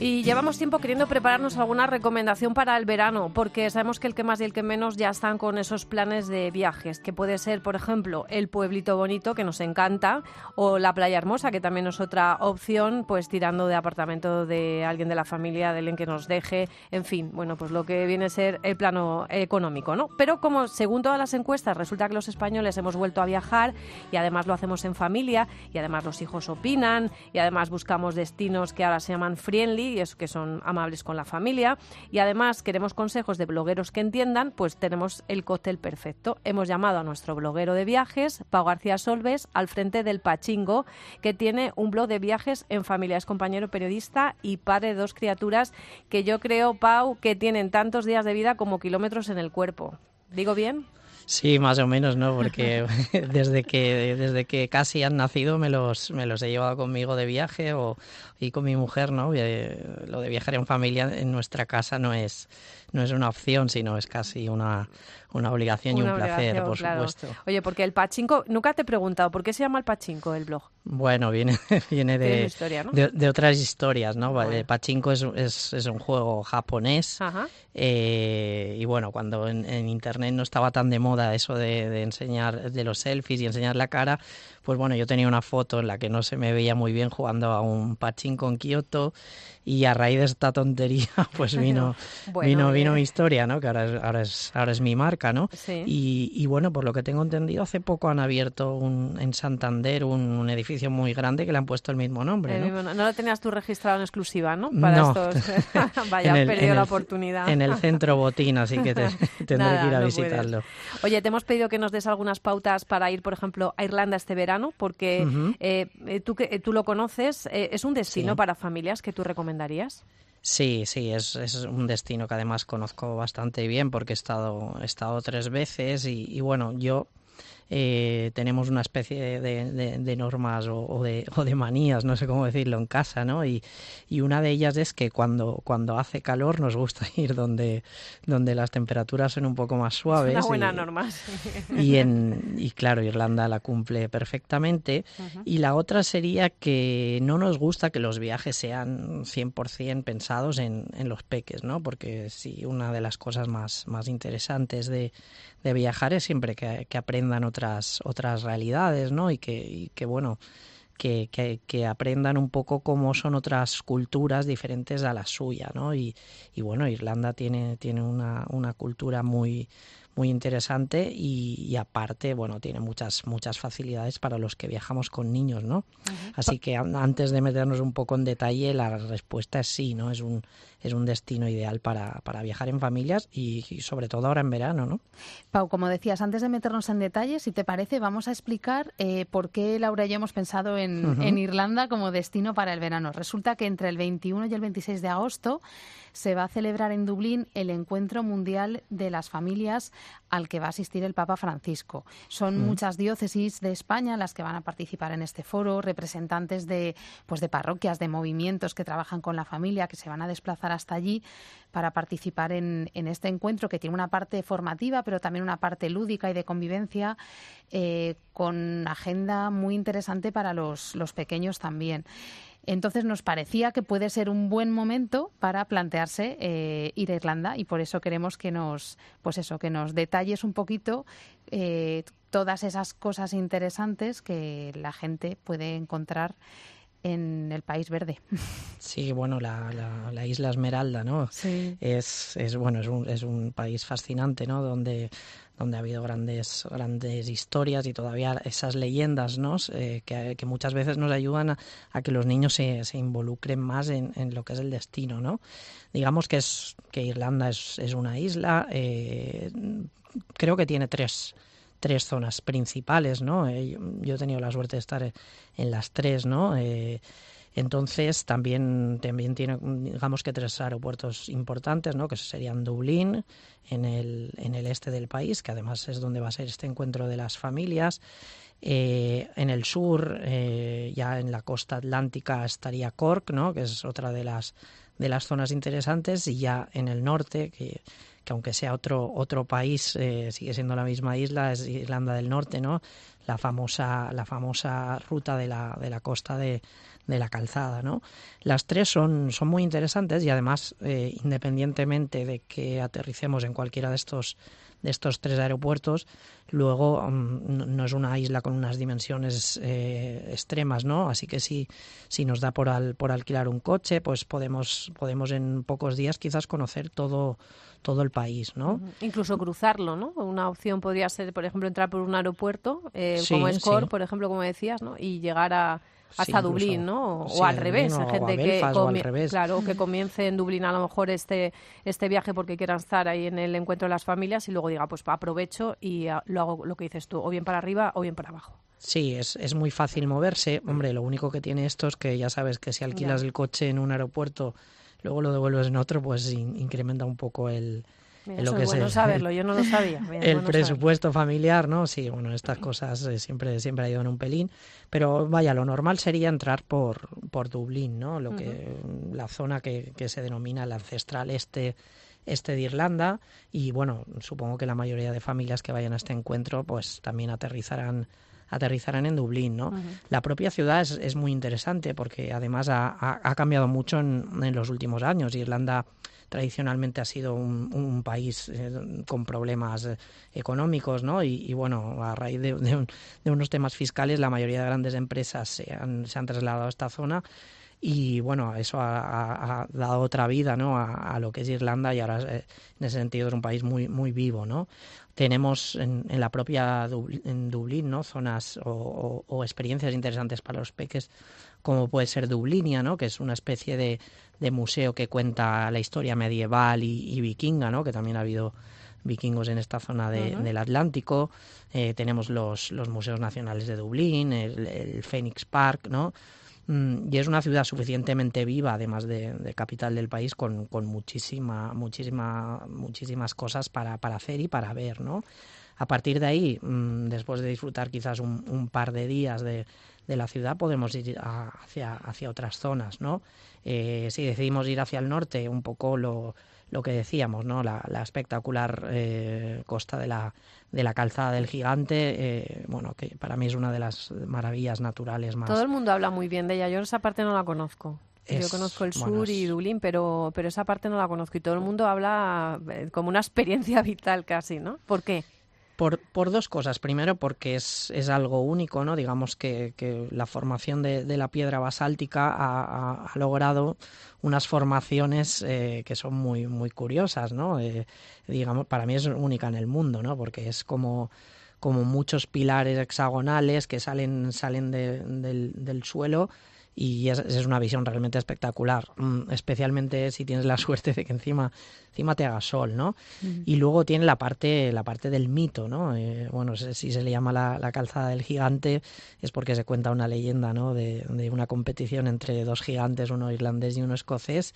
Y llevamos tiempo queriendo prepararnos alguna recomendación para el verano, porque sabemos que el que más y el que menos ya están con esos planes de viajes, que puede ser, por ejemplo, el pueblito bonito, que nos encanta, o la playa hermosa, que también es otra opción, pues tirando de apartamento de alguien de la familia, de alguien que nos deje, en fin, bueno, pues lo que viene a ser el plano económico, ¿no? Pero como según todas las encuestas resulta que los españoles hemos vuelto a viajar y además lo hacemos en familia y además los hijos opinan y además buscamos destinos que ahora se llaman friendly y es que son amables con la familia y además queremos consejos de blogueros que entiendan, pues tenemos el cóctel perfecto. Hemos llamado a nuestro bloguero de viajes, Pau García Solves, al frente del Pachingo, que tiene un blog de viajes en familia. Es compañero periodista y padre de dos criaturas que yo creo, Pau, que tienen tantos días de vida como kilómetros en el cuerpo. ¿Digo bien? Sí, más o menos, ¿no? Porque desde que desde que casi han nacido me los me los he llevado conmigo de viaje o y con mi mujer, ¿no? Eh, lo de viajar en familia en nuestra casa no es no es una opción, sino es casi una una obligación y un placer, por supuesto. Oye, porque el pachinko, nunca te he preguntado, ¿por qué se llama el pachinko el blog? Bueno, viene, viene de, de, otras historias, ¿no? El pachinko es, es, es, un juego japonés eh, y bueno, cuando en, Internet no estaba tan de moda eso de, de enseñar de los selfies y enseñar la cara, pues bueno, yo tenía una foto en la que no se me veía muy bien jugando a un pachinko en Kioto y a raíz de esta tontería pues vino vino vino mi historia no que ahora es, ahora es ahora es mi marca no y, y, bueno por lo que tengo entendido hace poco han abierto un, en Santander un, edificio muy grande que le han puesto el mismo nombre ¿no? ¿no? lo tenías tú registrado en exclusiva no para estos vaya has perdido la oportunidad. en el centro botín así que te, tendré que ir a visitarlo. Oye te hemos pedido que nos des algunas pautas para ir por ejemplo a Irlanda este verano porque eh, eh, tú que tú lo conoces eh, es un destino para familias que tú recomiendas Sí, sí, es, es, un destino que además conozco bastante bien porque he estado, he estado tres veces y, y bueno, yo eh, tenemos una especie de, normas o, de, o, de, manías, no sé cómo decirlo, en casa, ¿no? Y, y, una de ellas es que cuando, cuando hace calor nos gusta ir donde, donde las temperaturas son un poco más suaves. una buena norma. Y, en, y claro, Irlanda la cumple perfectamente. Y la otra sería que no nos gusta que los viajes sean 100% pensados en, en los peques, ¿no? Porque sí, una de las cosas más, más interesantes de, de viajar es siempre que, que aprendan otras, otras realidades, ¿no? Y que, que bueno, que, que, que, aprendan un poco cómo son otras culturas diferentes a la suya, ¿no? Y, y bueno, Irlanda tiene, tiene una, una cultura muy, muy interesante y, aparte, bueno, tiene muchas muchas facilidades para los que viajamos con niños, ¿no? Así que antes de meternos un poco en detalle, la respuesta es sí, ¿no? Es un es un destino ideal para, para viajar en familias y, sobre todo ahora en verano, ¿no? Pau, como decías, antes de meternos en detalle, si te parece, vamos a explicar eh, por qué Laura y yo hemos pensado en, en Irlanda como destino para el verano. Resulta que entre el 21 y el 26 de agosto se va a celebrar en Dublín el Encuentro Mundial de las Familias al que va a asistir el Papa Francisco. Son muchas diócesis de España las que van a participar en este foro, representantes de, pues de parroquias, de movimientos que trabajan con la familia, que se van a desplazar hasta allí para participar en, este encuentro que tiene una parte formativa, pero también una parte lúdica y de convivencia, eh, con agenda muy interesante para los, los pequeños también. Entonces nos parecía que puede ser un buen momento para plantearse eh, ir a Irlanda y por eso queremos que nos, pues eso, que nos detalles un poquito eh, todas esas cosas interesantes que la gente puede encontrar en el país verde. Sí, bueno, la, la, isla Esmeralda, ¿no? Sí. Es, es bueno, es un, es un país fascinante, ¿no? Donde donde ha habido grandes, grandes historias y todavía esas leyendas ¿no? Eh, que, que, muchas veces nos ayudan a, que los niños se, se involucren más en, en, lo que es el destino. ¿no? Digamos que, es, que Irlanda es, es una isla, eh, creo que tiene tres, tres zonas principales. ¿no? Eh, yo he tenido la suerte de estar en las tres. ¿no? Entonces también, también tiene, digamos que tres aeropuertos importantes, ¿no? que serían Dublín, en el, en el este del país, que además es donde va a ser este encuentro de las familias. Eh, en el sur, eh, ya en la costa atlántica, estaría Cork, ¿no? que es otra de las, de las zonas interesantes, y ya en el norte, que que aunque sea otro otro país eh, sigue siendo la misma isla es Irlanda del Norte no la famosa la famosa ruta de la de la costa de, de la calzada no las tres son son muy interesantes y además eh, independientemente de que aterricemos en cualquiera de estos de estos tres aeropuertos. Luego mm, no es una isla con unas dimensiones eh, extremas, ¿no? Así que si, si nos da por, al, por alquilar un coche, pues podemos, podemos en pocos días quizás conocer todo, todo el país, ¿no? Incluso cruzarlo, ¿no? Una opción podría ser, por ejemplo, entrar por un aeropuerto, eh, como Score, por ejemplo, como decías, ¿no? Y llegar a, hasta Dublín, ¿no? O, al revés, gente que claro, que comience en Dublín a lo mejor este este viaje porque quieran estar ahí en el encuentro de las familias y luego diga, pues aprovecho y lo hago lo que dices tú, o bien para arriba o bien para abajo. Sí, es, es muy fácil moverse. Hombre, lo único que tiene esto es que ya sabes que si alquilas el coche en un aeropuerto, luego lo devuelves en otro, pues incrementa un poco el, lo que es bueno saberlo, yo no lo sabía. el presupuesto familiar, ¿no? Sí, bueno, estas cosas eh, siempre siempre ha ido en un pelín, pero vaya, lo normal sería entrar por por Dublín, ¿no? Lo que la zona que, que se denomina el ancestral este este de Irlanda y bueno, supongo que la mayoría de familias que vayan a este encuentro pues también aterrizarán aterrizarán en Dublín, ¿no? La propia ciudad es, es, muy interesante porque además ha, ha, cambiado mucho en, en, los últimos años. Irlanda tradicionalmente ha sido un, país eh, con problemas eh, económicos, ¿no? Y, bueno, a raíz de, unos temas fiscales, la mayoría de grandes empresas se han, se han trasladado a esta zona y bueno, eso ha, dado otra vida ¿no? a, lo que es Irlanda y ahora eh, en ese sentido es un país muy, muy vivo. ¿no? Tenemos en, la propia en Dublín ¿no? zonas o, experiencias interesantes para los peques como puede ser Dublinia, ¿no? que es una especie de, de museo que cuenta la historia medieval y, vikinga, ¿no? que también ha habido vikingos en esta zona del Atlántico. Eh, tenemos los, los museos nacionales de Dublín, el, Phoenix Park, ¿no? Mm, y es una ciudad suficientemente viva, además de, capital del país, con, con, muchísima, muchísima, muchísimas cosas para, para hacer y para ver, ¿no? A partir de ahí, mm, después de disfrutar quizás un, un par de días de, de la ciudad podemos ir hacia, hacia otras zonas, ¿no? Eh, si decidimos ir hacia el norte, un poco lo, lo que decíamos, ¿no? La, espectacular eh, costa de la, de la calzada del gigante, eh, bueno, que para mí es una de las maravillas naturales más. Todo el mundo habla muy bien de ella, yo esa parte no la conozco. yo conozco el sur y Dublín, pero, pero esa parte no la conozco y todo el mundo habla como una experiencia vital casi, ¿no? ¿Por qué? Por, por dos cosas. Primero, porque es, es algo único, ¿no? Digamos que, que la formación de, de, la piedra basáltica ha, logrado unas formaciones eh, que son muy, muy curiosas, ¿no? Eh, digamos, para mí es única en el mundo, ¿no? Porque es como como muchos pilares hexagonales que salen, salen de, del, del suelo y es, es, una visión realmente espectacular, mm, especialmente si tienes la suerte de que encima, encima te haga sol, ¿no? Y luego tiene la parte, la parte del mito, ¿no? Eh, bueno, si se le llama la, la, calzada del gigante es porque se cuenta una leyenda, ¿no? De, de una competición entre dos gigantes, uno irlandés y uno escocés,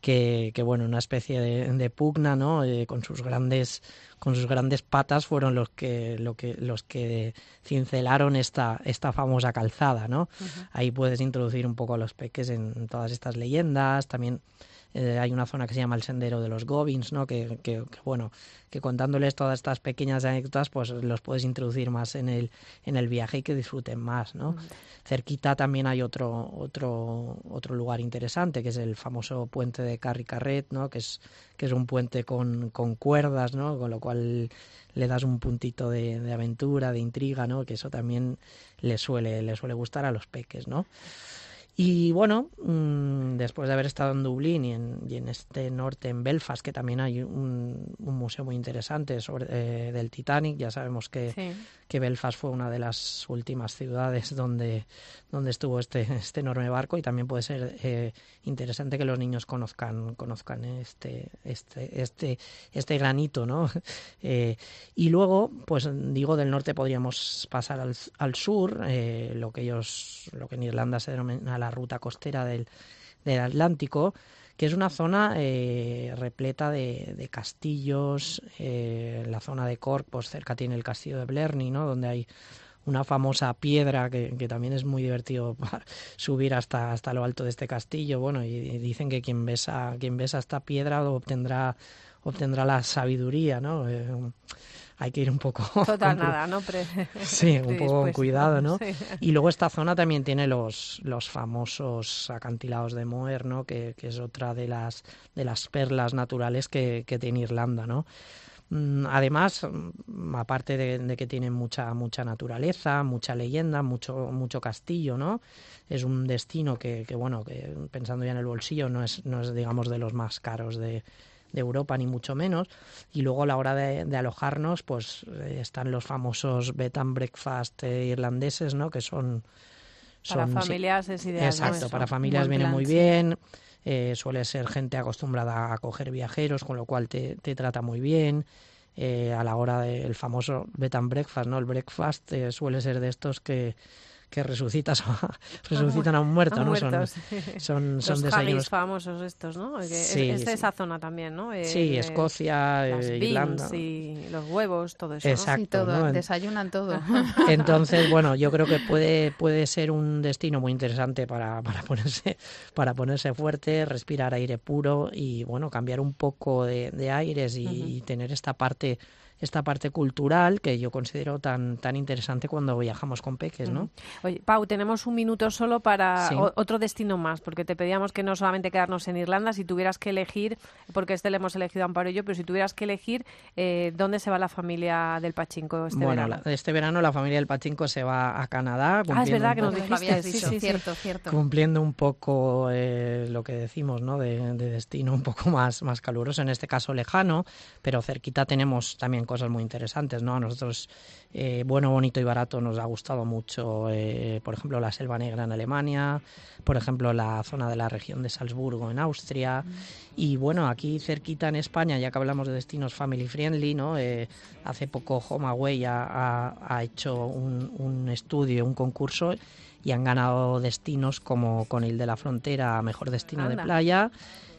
que, que bueno, una especie de, de pugna, ¿no? Eh, con sus grandes con sus grandes patas fueron los que, lo que, los que cincelaron esta, esta famosa calzada, ¿no? Ahí puedes introducir un poco a los peques en todas estas leyendas, también eh, hay una zona que se llama el Sendero de los Gobins, ¿no? Que, que, bueno, que contándoles todas estas pequeñas anécdotas, pues los puedes introducir más en el, en el viaje y que disfruten más, ¿no? Cerquita también hay otro, otro, otro lugar interesante, que es el famoso puente de Carricarret, ¿no? Que es, que es un puente con, con cuerdas, ¿no? Con lo cual le das un puntito de, de aventura, de intriga, ¿no? Que eso también le suele, le suele gustar a los peques, ¿no? Y bueno, mm, después de haber estado en Dublín y en, y en, este norte, en Belfast, que también hay un, un museo muy interesante sobre, eh, del Titanic, ya sabemos que, sí que Belfast fue una de las últimas ciudades donde, donde estuvo este, este enorme barco y también puede ser eh, interesante que los niños conozcan, conozcan este, este, este, este granito, ¿no? Eh, y luego, pues digo, del norte podríamos pasar al, al sur, eh, lo que ellos, lo que en Irlanda se denomina la ruta costera del, del Atlántico, que es una zona eh, repleta de, de castillos. Eh, la zona de Cork, pues cerca tiene el castillo de Blerny, ¿no? donde hay una famosa piedra que, también es muy divertido subir hasta, hasta lo alto de este castillo. Bueno, y, y dicen que quien besa, quien besa esta piedra obtendrá obtendrá la sabiduría, ¿no? Eh, hay que ir un poco... Total, nada, ¿no? sí, un poco con cuidado, ¿no? Y luego esta zona también tiene los, los famosos acantilados de Moher, ¿no? Que, que es otra de las, de las perlas naturales que, que tiene Irlanda, ¿no? Mm, además, mm, aparte de, que tiene mucha mucha naturaleza, mucha leyenda, mucho mucho castillo, ¿no? Es un destino que, que bueno, que pensando ya en el bolsillo no es no es digamos de los más caros de, de Europa ni mucho menos y luego a la hora de, alojarnos pues eh, están los famosos bed and breakfast eh, irlandeses no que son, para familias es ideal exacto para familias viene muy bien eh, suele ser gente acostumbrada a acoger viajeros, con lo cual te, te trata muy bien. Eh, a la hora del famoso bed and breakfast, ¿no? El breakfast suele ser de estos que que resucitas resucitan a un muerto, ¿no? son, son, son, desayunos famosos estos, ¿no? sí, es, de esa zona también, ¿no? sí, Escocia, las Irlanda. y los huevos, todo eso. Exacto, todo, desayunan todo. Entonces, bueno, yo creo que puede puede ser un destino muy interesante para, para ponerse para ponerse fuerte, respirar aire puro y bueno, cambiar un poco de, aires y tener esta parte esta parte cultural que yo considero tan, tan interesante cuando viajamos con peques, ¿no? Oye, Pau, tenemos un minuto solo para otro destino más, porque te pedíamos que no solamente quedarnos en Irlanda, si tuvieras que elegir, porque este le hemos elegido a Amparo y yo, pero si tuvieras que elegir, eh, ¿dónde se va la familia del Pachinko este bueno, verano? este verano la familia del Pachinko se va a Canadá. Ah, es verdad que nos dijiste, sí, sí, cierto, cierto. Cumpliendo un poco eh, lo que decimos, ¿no? De, de, destino un poco más, más caluroso, en este caso lejano, pero cerquita tenemos también cosas muy interesantes, ¿no? A nosotros, eh, bueno, bonito y barato, nos ha gustado mucho, eh, por ejemplo, la Selva Negra en Alemania, por ejemplo, la zona de la región de Salzburgo en Austria. Y bueno, aquí cerquita en España, ya que hablamos de destinos family friendly, ¿no? Eh, hace poco HomeAway ha, ha, hecho un, un estudio, un concurso y han ganado destinos como Conil de la Frontera, mejor destino de playa,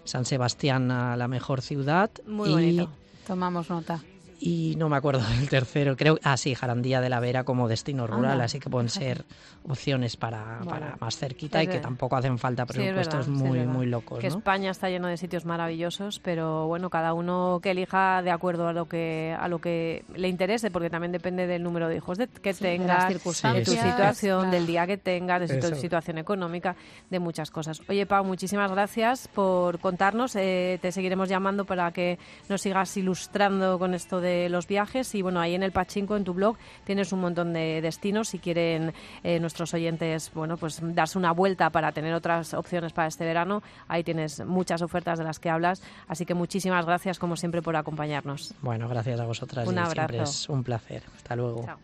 San Sebastián a la mejor ciudad. Muy y, bonito. Tomamos nota y no me acuerdo del tercero, creo, ah sí, Jarandía de la Vera como destino rural, así que pueden ser opciones para, para más cerquita y que tampoco hacen falta presupuestos muy, muy locos. Que España está lleno de sitios maravillosos, pero bueno, cada uno que elija de acuerdo a lo que a lo que le interese, porque también depende del número de hijos que tengas, de, de tu situación, del día que tengas, de tu situación económica, de muchas cosas. Oye, Pau, muchísimas gracias por contarnos. Eh, te seguiremos llamando para que nos sigas ilustrando con esto de los viajes y bueno, ahí en el Pachinko, en tu blog, tienes un montón de destinos si quieren eh, nuestros oyentes, bueno, pues darse una vuelta para tener otras opciones para este verano. Ahí tienes muchas ofertas de las que hablas, así que muchísimas gracias como siempre por acompañarnos. Bueno, gracias a vosotras. Un abrazo. Siempre es un placer. Hasta luego. Chao.